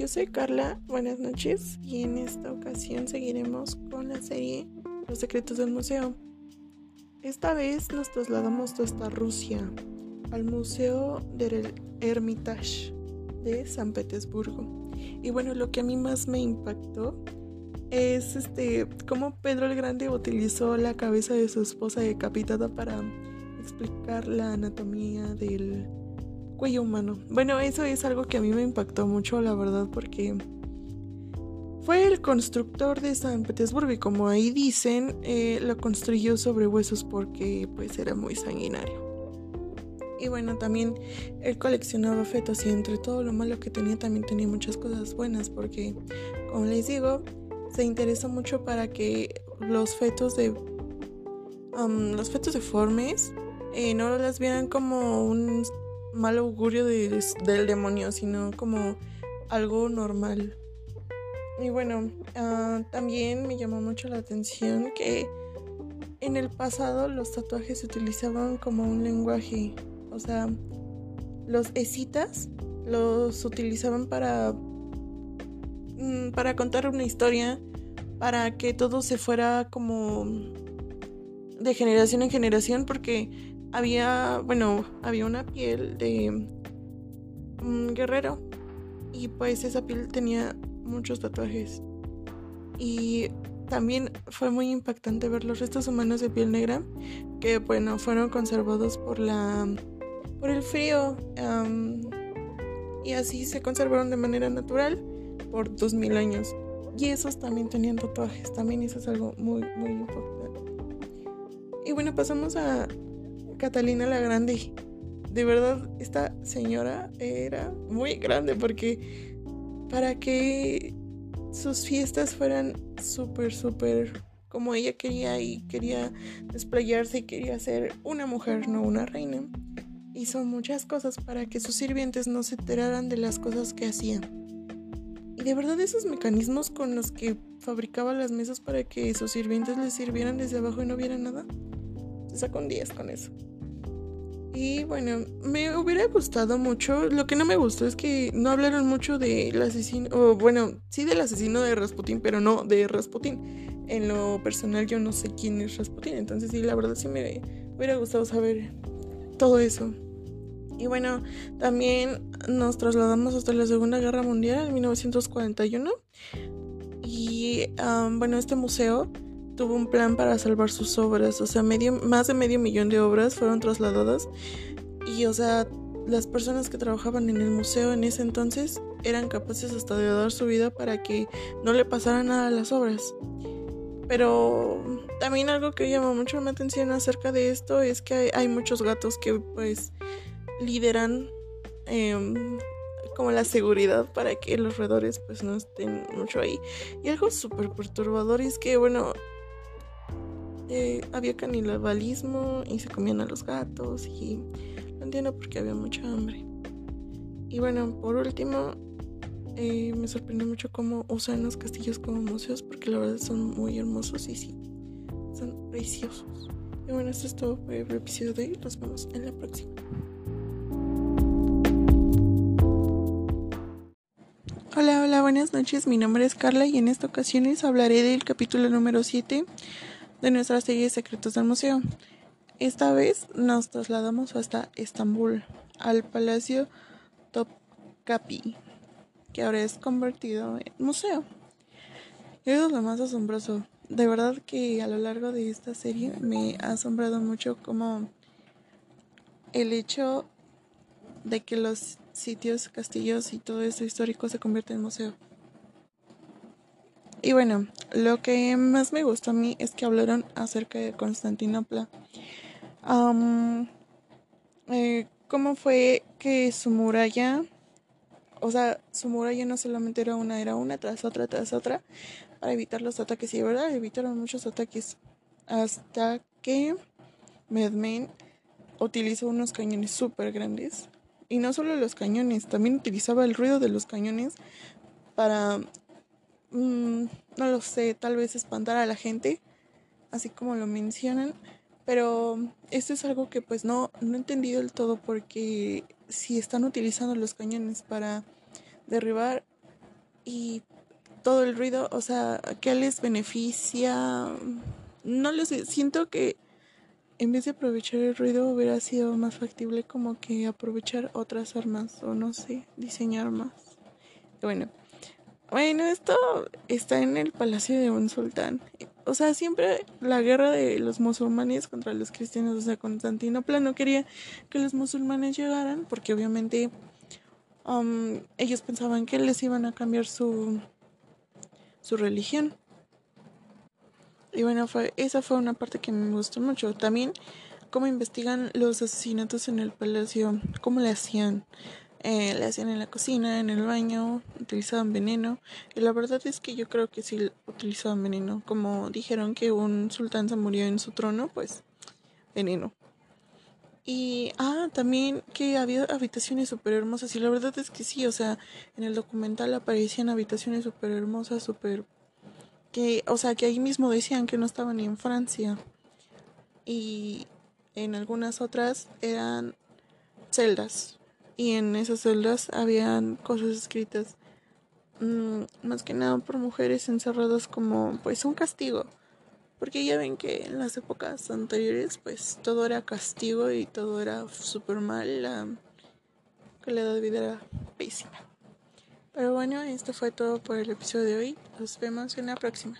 yo soy Carla, buenas noches y en esta ocasión seguiremos con la serie Los secretos del museo. Esta vez nos trasladamos hasta Rusia, al Museo del Hermitage de San Petersburgo. Y bueno, lo que a mí más me impactó es este cómo Pedro el Grande utilizó la cabeza de su esposa decapitada para explicar la anatomía del cuello humano. Bueno, eso es algo que a mí me impactó mucho, la verdad, porque fue el constructor de San Petersburgo y como ahí dicen, eh, lo construyó sobre huesos porque pues era muy sanguinario. Y bueno, también él coleccionaba fetos y entre todo lo malo que tenía también tenía muchas cosas buenas porque, como les digo, se interesó mucho para que los fetos de um, los fetos deformes eh, no las vieran como un mal augurio del demonio, sino como algo normal. Y bueno, ah, también me llamó mucho la atención que en el pasado los tatuajes se utilizaban como un lenguaje. O sea, los escitas los utilizaban para, mm, para contar una historia, para que todo se fuera como de generación en generación, porque había, bueno, había una piel de un guerrero y pues esa piel tenía muchos tatuajes. Y también fue muy impactante ver los restos humanos de piel negra que bueno, fueron conservados por la por el frío y así se conservaron de manera natural por dos mil años. Y esos también tenían tatuajes, también eso es algo muy, muy importante. Y bueno, pasamos a Catalina la Grande. De verdad, esta señora era muy grande porque para que sus fiestas fueran súper, súper como ella quería y quería desplayarse y quería ser una mujer, no una reina. Hizo muchas cosas para que sus sirvientes no se enteraran de las cosas que hacían. Y de verdad esos mecanismos con los que fabricaba las mesas para que sus sirvientes les sirvieran desde abajo y no vieran nada, se sacó un 10 con eso. Y bueno, me hubiera gustado mucho. Lo que no me gustó es que no hablaron mucho del asesino, o bueno, sí del asesino de Rasputin, pero no de Rasputin. En lo personal yo no sé quién es Rasputin, entonces sí, la verdad sí me hubiera gustado saber todo eso. Y bueno, también nos trasladamos hasta la Segunda Guerra Mundial en 1941. Y bueno, este museo tuvo un plan para salvar sus obras, o sea, medio, más de medio millón de obras fueron trasladadas y, o sea, las personas que trabajaban en el museo en ese entonces eran capaces hasta de dar su vida para que no le pasara nada a las obras. Pero también algo que llama mucho mi atención acerca de esto es que hay, muchos gatos que pues lideran em, como la seguridad para que los roedores pues no estén mucho ahí. Y algo súper perturbador es que bueno, eh, había canibalismo y se comían a los gatos y no entiendo por qué había mucha hambre. Y bueno, por último, eh, me sorprendió mucho cómo usan los castillos como museos porque la verdad son muy hermosos y sí, son preciosos. Y bueno, esto es todo por el episodio de hoy. Nos vemos en la próxima. Hola, hola, buenas noches. Mi nombre es Carla y en esta ocasión les hablaré del capítulo número 7 de nuestra serie Secretos del Museo. Esta vez nos trasladamos hasta Estambul, al Palacio Topkapi, que ahora es convertido en museo. Y es lo más asombroso. De verdad que a lo largo de esta serie me ha asombrado mucho como el hecho de que los sitios, castillos y todo eso histórico se convierten en museo. Y bueno, lo que más me gustó a mí es que hablaron acerca de Constantinopla. Eh, ¿Cómo fue que su muralla, o sea, su muralla no solamente era una, era una tras otra, tras otra, para evitar los ataques? Y verdad, evitaron muchos ataques. Hasta que Medmen utilizó unos cañones súper grandes. Y no solo los cañones, también utilizaba el ruido de los cañones para Mm, no lo sé, tal vez espantar a la gente, así como lo mencionan, pero esto es algo que pues no, no he entendido del todo porque si están utilizando los cañones para derribar y todo el ruido, o sea, ¿qué les beneficia? No lo sé, siento que en vez de aprovechar el ruido hubiera sido más factible como que aprovechar otras armas o no sé, diseñar más. Bueno, bueno, esto está en el palacio de un sultán. O sea, siempre la guerra de los musulmanes contra los cristianos, o sea, Constantinopla no quería que los musulmanes llegaran porque obviamente um, ellos pensaban que les iban a cambiar su, su religión. Y bueno, fue, esa fue una parte que me gustó mucho. También cómo investigan los asesinatos en el palacio, cómo le hacían. Eh, le hacían en la cocina, en el baño, utilizaban veneno. Y la verdad es que yo creo que sí utilizaban veneno. Como dijeron que un sultán se murió en su trono, pues veneno. Y, ah, también que había habitaciones súper hermosas. Y la verdad es que sí, o sea, en el documental aparecían habitaciones súper hermosas, súper... Que, o sea, que ahí mismo decían que no estaban ni en Francia. Y en algunas otras eran celdas. Y en esas celdas habían cosas escritas. Mm, más que nada por mujeres encerradas como pues un castigo. Porque ya ven que en las épocas anteriores pues todo era castigo y todo era súper mal. La calidad de vida era pésima. Pero bueno, esto fue todo por el episodio de hoy. Nos vemos en la próxima.